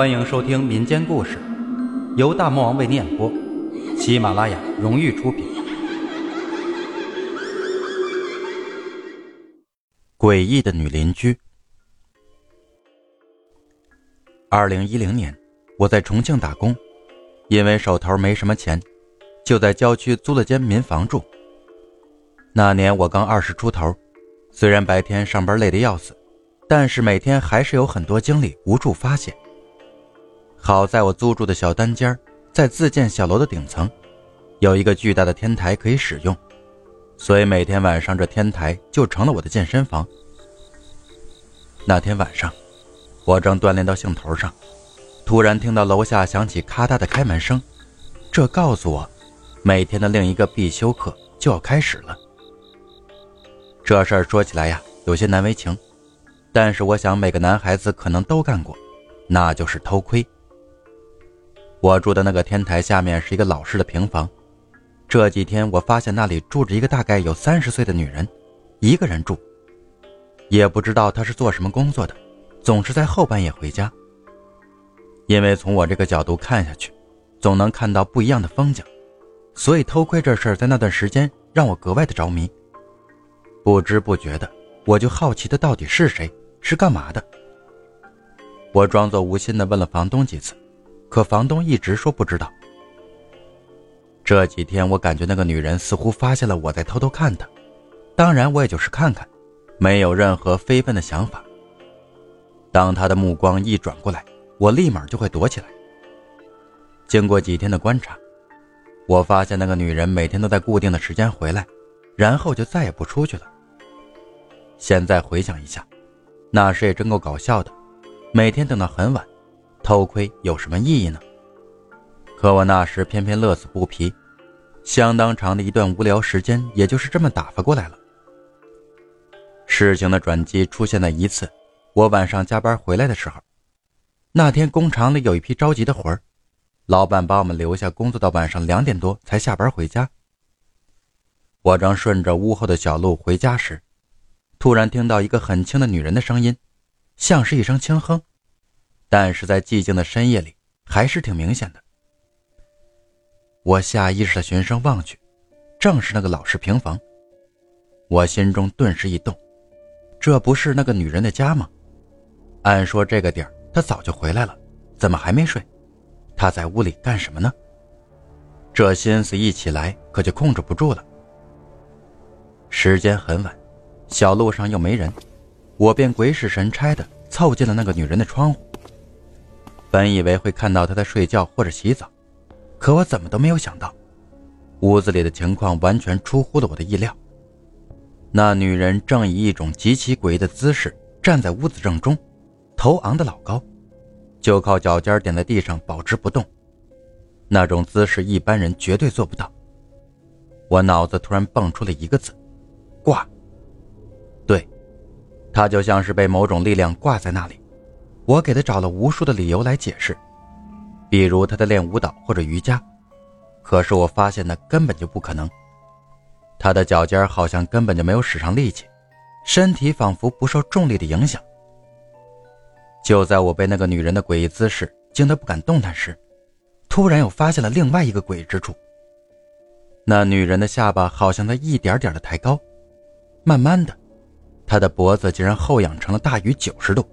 欢迎收听民间故事，由大魔王为你演播，喜马拉雅荣誉出品。诡异的女邻居。二零一零年，我在重庆打工，因为手头没什么钱，就在郊区租了间民房住。那年我刚二十出头，虽然白天上班累得要死，但是每天还是有很多精力无处发泄。好在我租住的小单间在自建小楼的顶层，有一个巨大的天台可以使用，所以每天晚上这天台就成了我的健身房。那天晚上，我正锻炼到兴头上，突然听到楼下响起咔嗒的开门声，这告诉我，每天的另一个必修课就要开始了。这事儿说起来呀，有些难为情，但是我想每个男孩子可能都干过，那就是偷窥。我住的那个天台下面是一个老式的平房，这几天我发现那里住着一个大概有三十岁的女人，一个人住，也不知道她是做什么工作的，总是在后半夜回家。因为从我这个角度看下去，总能看到不一样的风景，所以偷窥这事儿在那段时间让我格外的着迷。不知不觉的，我就好奇她到底是谁，是干嘛的。我装作无心的问了房东几次，可房东一直说不知道。这几天我感觉那个女人似乎发现了我在偷偷看她，当然我也就是看看，没有任何非分的想法。当她的目光一转过来，我立马就会躲起来。经过几天的观察，我发现那个女人每天都在固定的时间回来。然后就再也不出去了。现在回想一下，那时也真够搞笑的，每天等到很晚，偷窥有什么意义呢？可我那时偏偏乐此不疲，相当长的一段无聊时间也就是这么打发过来了。事情的转机出现在一次，我晚上加班回来的时候，那天工厂里有一批着急的活儿，老板把我们留下工作到晚上两点多才下班回家。我正顺着屋后的小路回家时，突然听到一个很轻的女人的声音，像是一声轻哼，但是在寂静的深夜里还是挺明显的。我下意识的循声望去，正是那个老式平房。我心中顿时一动，这不是那个女人的家吗？按说这个点儿她早就回来了，怎么还没睡？她在屋里干什么呢？这心思一起来，可就控制不住了。时间很晚，小路上又没人，我便鬼使神差的凑近了那个女人的窗户。本以为会看到她在睡觉或者洗澡，可我怎么都没有想到，屋子里的情况完全出乎了我的意料。那女人正以一种极其诡异的姿势站在屋子正中，头昂得老高，就靠脚尖点在地上保持不动。那种姿势一般人绝对做不到。我脑子突然蹦出了一个字。挂。对，他就像是被某种力量挂在那里。我给他找了无数的理由来解释，比如他在练舞蹈或者瑜伽，可是我发现那根本就不可能。他的脚尖好像根本就没有使上力气，身体仿佛不受重力的影响。就在我被那个女人的诡异姿势惊得不敢动弹时，突然又发现了另外一个诡异之处。那女人的下巴好像在一点点的抬高。慢慢的，她的脖子竟然后仰成了大于九十度，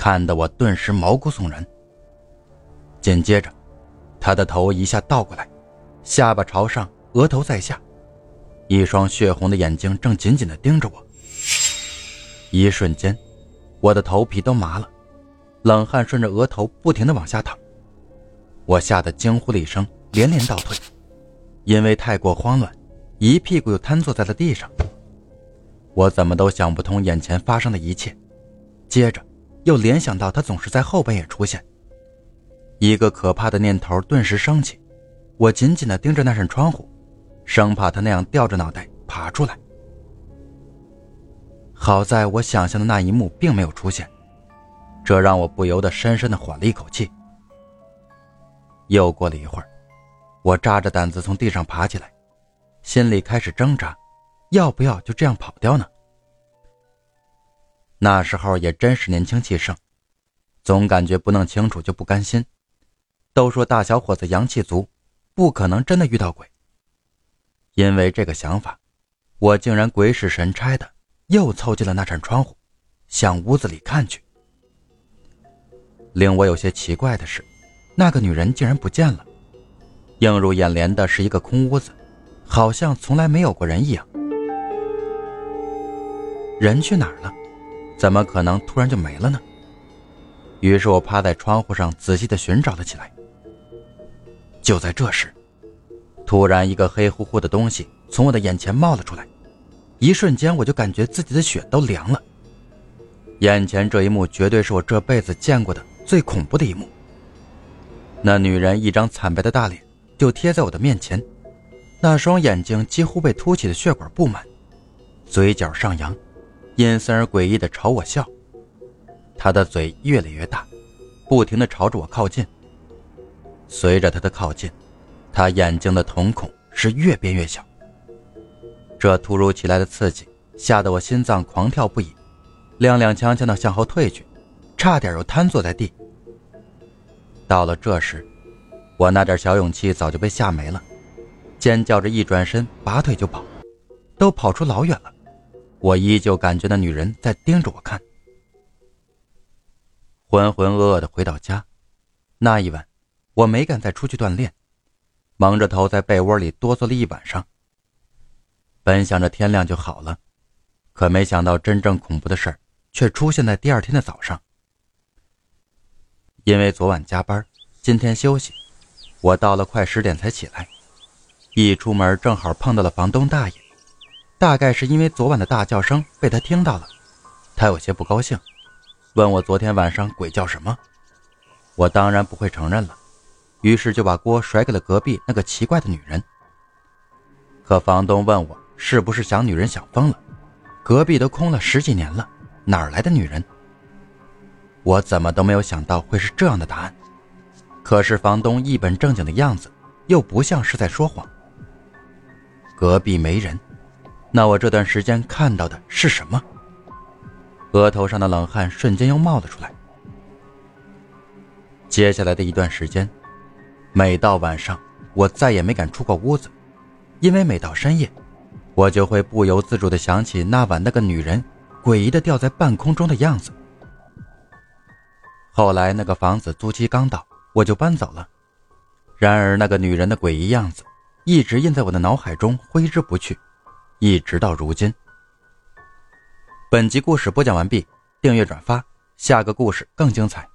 看得我顿时毛骨悚然。紧接着，他的头一下倒过来，下巴朝上，额头在下，一双血红的眼睛正紧紧的盯着我。一瞬间，我的头皮都麻了，冷汗顺着额头不停的往下淌。我吓得惊呼了一声，连连倒退，因为太过慌乱，一屁股又瘫坐在了地上。我怎么都想不通眼前发生的一切，接着又联想到他总是在后半夜出现，一个可怕的念头顿时升起。我紧紧地盯着那扇窗户，生怕他那样吊着脑袋爬出来。好在我想象的那一幕并没有出现，这让我不由得深深地缓了一口气。又过了一会儿，我扎着胆子从地上爬起来，心里开始挣扎。要不要就这样跑掉呢？那时候也真是年轻气盛，总感觉不弄清楚就不甘心。都说大小伙子阳气足，不可能真的遇到鬼。因为这个想法，我竟然鬼使神差的又凑近了那扇窗户，向屋子里看去。令我有些奇怪的是，那个女人竟然不见了。映入眼帘的是一个空屋子，好像从来没有过人一样。人去哪儿了？怎么可能突然就没了呢？于是我趴在窗户上仔细的寻找了起来。就在这时，突然一个黑乎乎的东西从我的眼前冒了出来，一瞬间我就感觉自己的血都凉了。眼前这一幕绝对是我这辈子见过的最恐怖的一幕。那女人一张惨白的大脸就贴在我的面前，那双眼睛几乎被凸起的血管布满，嘴角上扬。阴森而诡异的朝我笑，他的嘴越来越大，不停的朝着我靠近。随着他的靠近，他眼睛的瞳孔是越变越小。这突如其来的刺激吓得我心脏狂跳不已，踉踉跄跄的向后退去，差点又瘫坐在地。到了这时，我那点小勇气早就被吓没了，尖叫着一转身，拔腿就跑，都跑出老远了。我依旧感觉那女人在盯着我看。浑浑噩噩的回到家，那一晚我没敢再出去锻炼，蒙着头在被窝里哆嗦了一晚上。本想着天亮就好了，可没想到真正恐怖的事儿却出现在第二天的早上。因为昨晚加班，今天休息，我到了快十点才起来，一出门正好碰到了房东大爷。大概是因为昨晚的大叫声被他听到了，他有些不高兴，问我昨天晚上鬼叫什么。我当然不会承认了，于是就把锅甩给了隔壁那个奇怪的女人。可房东问我是不是想女人想疯了，隔壁都空了十几年了，哪来的女人？我怎么都没有想到会是这样的答案，可是房东一本正经的样子，又不像是在说谎。隔壁没人。那我这段时间看到的是什么？额头上的冷汗瞬间又冒了出来。接下来的一段时间，每到晚上，我再也没敢出过屋子，因为每到深夜，我就会不由自主的想起那晚那个女人诡异的吊在半空中的样子。后来那个房子租期刚到，我就搬走了。然而那个女人的诡异样子，一直印在我的脑海中，挥之不去。一直到如今。本集故事播讲完毕，订阅转发，下个故事更精彩。